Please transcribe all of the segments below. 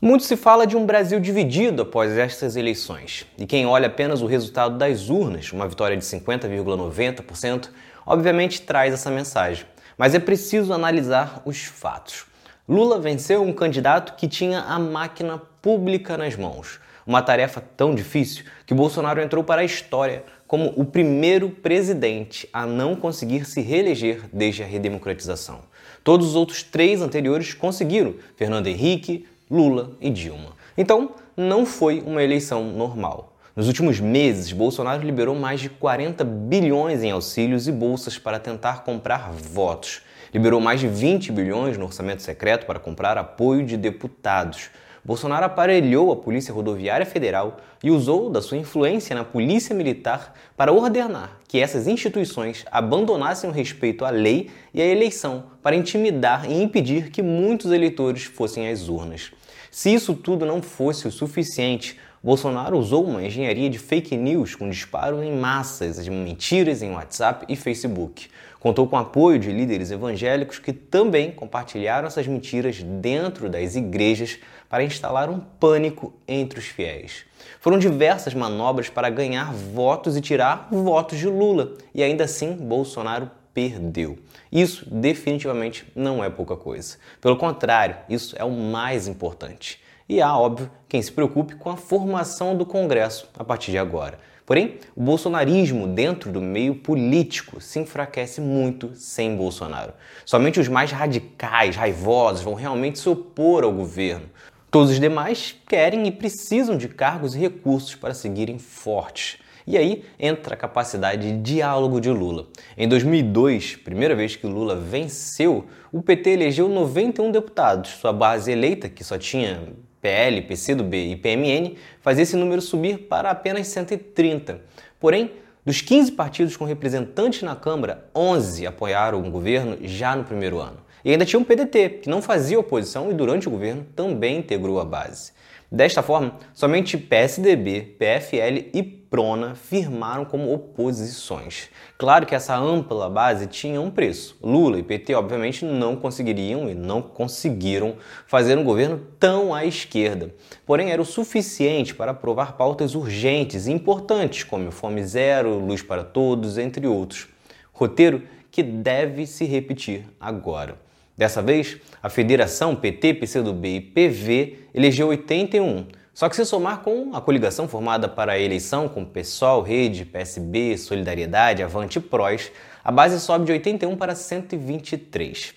Muito se fala de um Brasil dividido após estas eleições, e quem olha apenas o resultado das urnas, uma vitória de 50,90%, obviamente traz essa mensagem. Mas é preciso analisar os fatos. Lula venceu um candidato que tinha a máquina pública nas mãos, uma tarefa tão difícil que Bolsonaro entrou para a história como o primeiro presidente a não conseguir se reeleger desde a redemocratização. Todos os outros três anteriores conseguiram: Fernando Henrique, Lula e Dilma. Então, não foi uma eleição normal. Nos últimos meses, Bolsonaro liberou mais de 40 bilhões em auxílios e bolsas para tentar comprar votos. Liberou mais de 20 bilhões no orçamento secreto para comprar apoio de deputados. Bolsonaro aparelhou a Polícia Rodoviária Federal e usou da sua influência na Polícia Militar para ordenar que essas instituições abandonassem o respeito à lei e à eleição para intimidar e impedir que muitos eleitores fossem às urnas. Se isso tudo não fosse o suficiente, Bolsonaro usou uma engenharia de fake news com disparo em massas de mentiras em WhatsApp e Facebook. Contou com apoio de líderes evangélicos que também compartilharam essas mentiras dentro das igrejas para instalar um pânico entre os fiéis. Foram diversas manobras para ganhar votos e tirar votos de Lula, e ainda assim Bolsonaro perdeu. Isso definitivamente não é pouca coisa. Pelo contrário, isso é o mais importante. E há, óbvio, quem se preocupe com a formação do Congresso a partir de agora. Porém, o bolsonarismo dentro do meio político se enfraquece muito sem Bolsonaro. Somente os mais radicais, raivosos, vão realmente se opor ao governo. Todos os demais querem e precisam de cargos e recursos para seguirem fortes. E aí entra a capacidade de diálogo de Lula. Em 2002, primeira vez que Lula venceu, o PT elegeu 91 deputados. Sua base eleita, que só tinha PL, PCdoB e PMN, fazia esse número subir para apenas 130. Porém, dos 15 partidos com representantes na Câmara, 11 apoiaram o governo já no primeiro ano. E ainda tinha um PDT, que não fazia oposição e durante o governo também integrou a base. Desta forma, somente PSDB, PFL e Prona firmaram como oposições. Claro que essa ampla base tinha um preço. Lula e PT, obviamente, não conseguiriam e não conseguiram fazer um governo tão à esquerda. Porém, era o suficiente para aprovar pautas urgentes e importantes, como Fome Zero, Luz para Todos, entre outros. Roteiro que deve se repetir agora. Dessa vez, a federação PT, PCdoB e PV elegeu 81. Só que se somar com a coligação formada para a eleição com PSOL, Rede, PSB, Solidariedade, Avante e PROS, a base sobe de 81 para 123.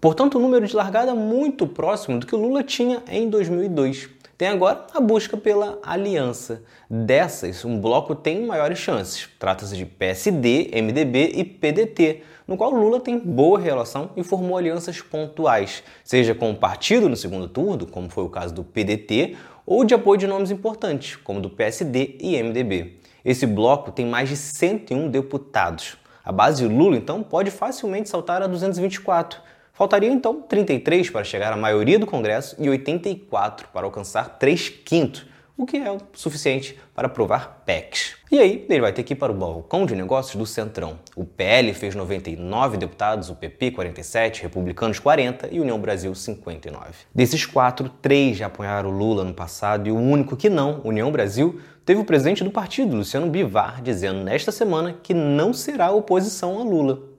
Portanto, um número de largada muito próximo do que Lula tinha em 2002. Tem agora a busca pela aliança. Dessas, um bloco tem maiores chances. Trata-se de PSD, MDB e PDT, no qual Lula tem boa relação e formou alianças pontuais, seja com o partido no segundo turno, como foi o caso do PDT, ou de apoio de nomes importantes, como do PSD e MDB. Esse bloco tem mais de 101 deputados. A base de Lula, então, pode facilmente saltar a 224. Faltariam, então, 33 para chegar à maioria do Congresso e 84 para alcançar 3 quintos o que é o suficiente para aprovar PECs. E aí, ele vai ter que ir para o balcão de negócios do Centrão. O PL fez 99 deputados, o PP 47, Republicanos 40 e União Brasil 59. Desses quatro, três já apoiaram Lula no passado e o único que não, União Brasil, teve o presidente do partido, Luciano Bivar, dizendo nesta semana que não será oposição a Lula.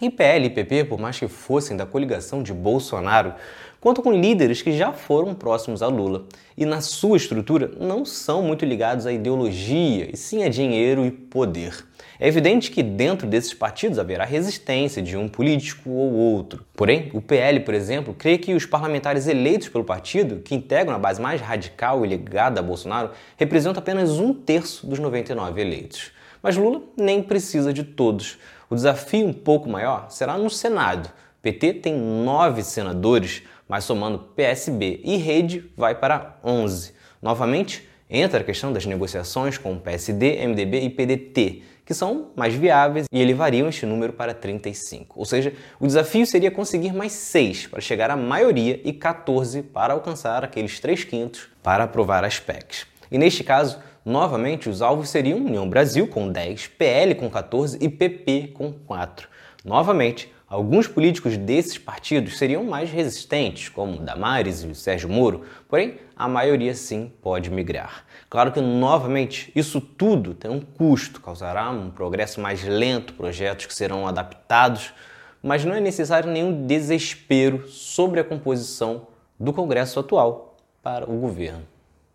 E PL e PP, por mais que fossem da coligação de Bolsonaro, contam com líderes que já foram próximos a Lula e, na sua estrutura, não são muito ligados à ideologia, e sim a dinheiro e poder. É evidente que dentro desses partidos haverá resistência de um político ou outro. Porém, o PL, por exemplo, crê que os parlamentares eleitos pelo partido, que integram a base mais radical e ligada a Bolsonaro, representam apenas um terço dos 99 eleitos. Mas Lula nem precisa de todos. O desafio um pouco maior será no Senado. O PT tem nove senadores, mas somando PSB e Rede vai para 11. Novamente, entra a questão das negociações com PSD, MDB e PDT, que são mais viáveis e elevariam este número para 35. Ou seja, o desafio seria conseguir mais 6 para chegar à maioria e 14 para alcançar aqueles 3 quintos para aprovar as PECs. E neste caso, novamente, os alvos seriam União Brasil com 10, PL com 14 e PP com 4. Novamente, Alguns políticos desses partidos seriam mais resistentes, como Damares e Sérgio Moro, porém a maioria sim pode migrar. Claro que, novamente, isso tudo tem um custo, causará um progresso mais lento, projetos que serão adaptados, mas não é necessário nenhum desespero sobre a composição do Congresso atual para o governo.